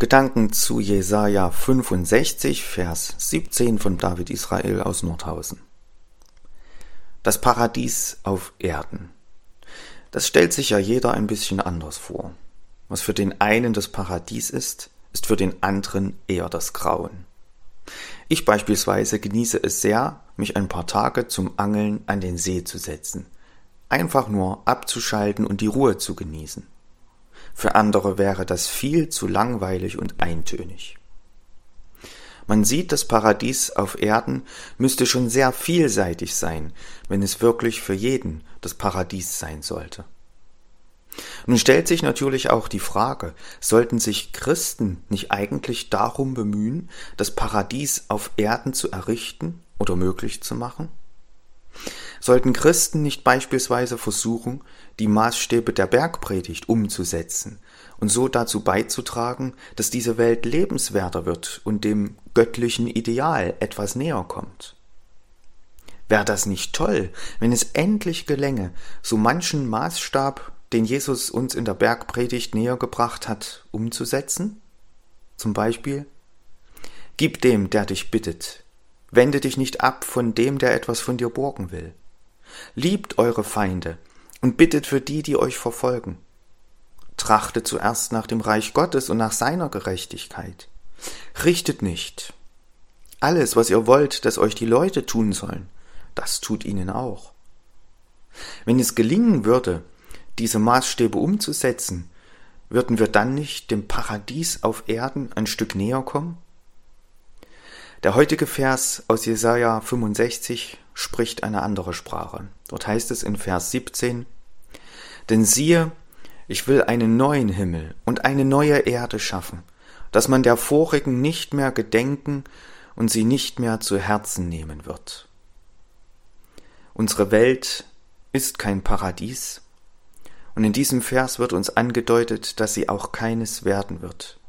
Gedanken zu Jesaja 65, Vers 17 von David Israel aus Nordhausen. Das Paradies auf Erden. Das stellt sich ja jeder ein bisschen anders vor. Was für den einen das Paradies ist, ist für den anderen eher das Grauen. Ich beispielsweise genieße es sehr, mich ein paar Tage zum Angeln an den See zu setzen. Einfach nur abzuschalten und die Ruhe zu genießen. Für andere wäre das viel zu langweilig und eintönig. Man sieht, das Paradies auf Erden müsste schon sehr vielseitig sein, wenn es wirklich für jeden das Paradies sein sollte. Nun stellt sich natürlich auch die Frage, sollten sich Christen nicht eigentlich darum bemühen, das Paradies auf Erden zu errichten oder möglich zu machen? Sollten Christen nicht beispielsweise versuchen, die Maßstäbe der Bergpredigt umzusetzen und so dazu beizutragen, dass diese Welt lebenswerter wird und dem göttlichen Ideal etwas näher kommt? Wäre das nicht toll, wenn es endlich gelänge, so manchen Maßstab, den Jesus uns in der Bergpredigt näher gebracht hat, umzusetzen? Zum Beispiel, Gib dem, der dich bittet, wende dich nicht ab von dem, der etwas von dir borgen will. Liebt eure Feinde und bittet für die, die euch verfolgen. Trachtet zuerst nach dem Reich Gottes und nach seiner Gerechtigkeit. Richtet nicht. Alles, was ihr wollt, dass euch die Leute tun sollen, das tut ihnen auch. Wenn es gelingen würde, diese Maßstäbe umzusetzen, würden wir dann nicht dem Paradies auf Erden ein Stück näher kommen? Der heutige Vers aus Jesaja 65 spricht eine andere Sprache. Dort heißt es in Vers 17, Denn siehe, ich will einen neuen Himmel und eine neue Erde schaffen, dass man der vorigen nicht mehr gedenken und sie nicht mehr zu Herzen nehmen wird. Unsere Welt ist kein Paradies, und in diesem Vers wird uns angedeutet, dass sie auch keines werden wird.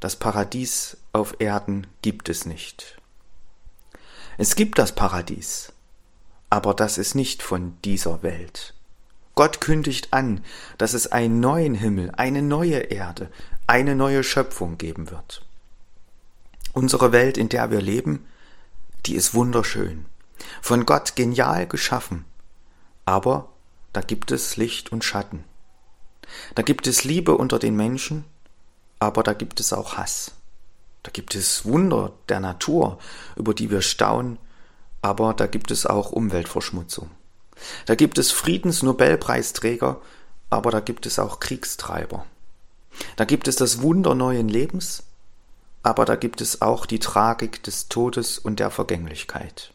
Das Paradies auf Erden gibt es nicht. Es gibt das Paradies, aber das ist nicht von dieser Welt. Gott kündigt an, dass es einen neuen Himmel, eine neue Erde, eine neue Schöpfung geben wird. Unsere Welt, in der wir leben, die ist wunderschön, von Gott genial geschaffen, aber da gibt es Licht und Schatten. Da gibt es Liebe unter den Menschen aber da gibt es auch Hass. Da gibt es Wunder der Natur, über die wir staunen, aber da gibt es auch Umweltverschmutzung. Da gibt es Friedensnobelpreisträger, aber da gibt es auch Kriegstreiber. Da gibt es das Wunder neuen Lebens, aber da gibt es auch die Tragik des Todes und der Vergänglichkeit.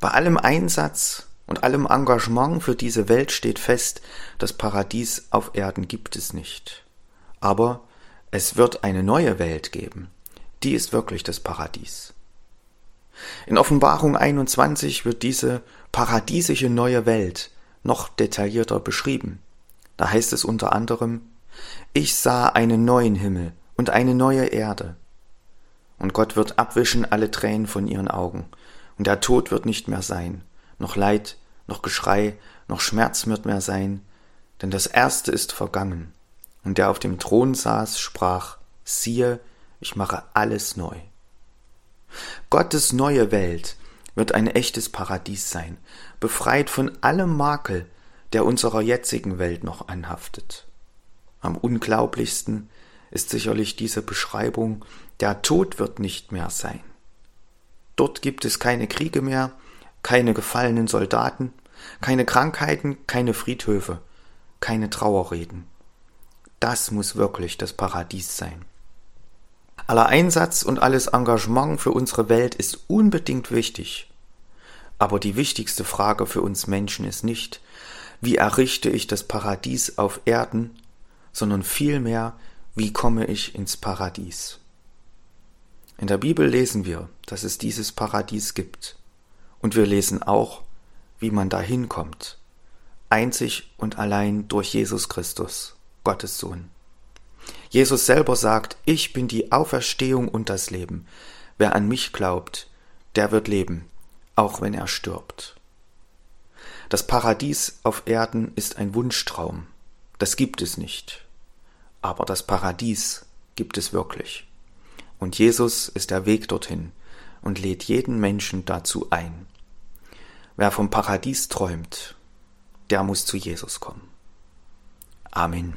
Bei allem Einsatz und allem Engagement für diese Welt steht fest, das Paradies auf Erden gibt es nicht. Aber es wird eine neue Welt geben. Die ist wirklich das Paradies. In Offenbarung 21 wird diese paradiesische neue Welt noch detaillierter beschrieben. Da heißt es unter anderem, ich sah einen neuen Himmel und eine neue Erde. Und Gott wird abwischen alle Tränen von ihren Augen, und der Tod wird nicht mehr sein, noch Leid, noch Geschrei, noch Schmerz wird mehr sein, denn das Erste ist vergangen. Und der auf dem Thron saß, sprach, siehe, ich mache alles neu. Gottes neue Welt wird ein echtes Paradies sein, befreit von allem Makel, der unserer jetzigen Welt noch anhaftet. Am unglaublichsten ist sicherlich diese Beschreibung, der Tod wird nicht mehr sein. Dort gibt es keine Kriege mehr, keine gefallenen Soldaten, keine Krankheiten, keine Friedhöfe, keine Trauerreden. Das muss wirklich das Paradies sein. Aller Einsatz und alles Engagement für unsere Welt ist unbedingt wichtig. Aber die wichtigste Frage für uns Menschen ist nicht, wie errichte ich das Paradies auf Erden, sondern vielmehr, wie komme ich ins Paradies. In der Bibel lesen wir, dass es dieses Paradies gibt. Und wir lesen auch, wie man dahin kommt. Einzig und allein durch Jesus Christus. Gottes Sohn. Jesus selber sagt, ich bin die Auferstehung und das Leben. Wer an mich glaubt, der wird leben, auch wenn er stirbt. Das Paradies auf Erden ist ein Wunschtraum. Das gibt es nicht. Aber das Paradies gibt es wirklich. Und Jesus ist der Weg dorthin und lädt jeden Menschen dazu ein. Wer vom Paradies träumt, der muss zu Jesus kommen. Amen.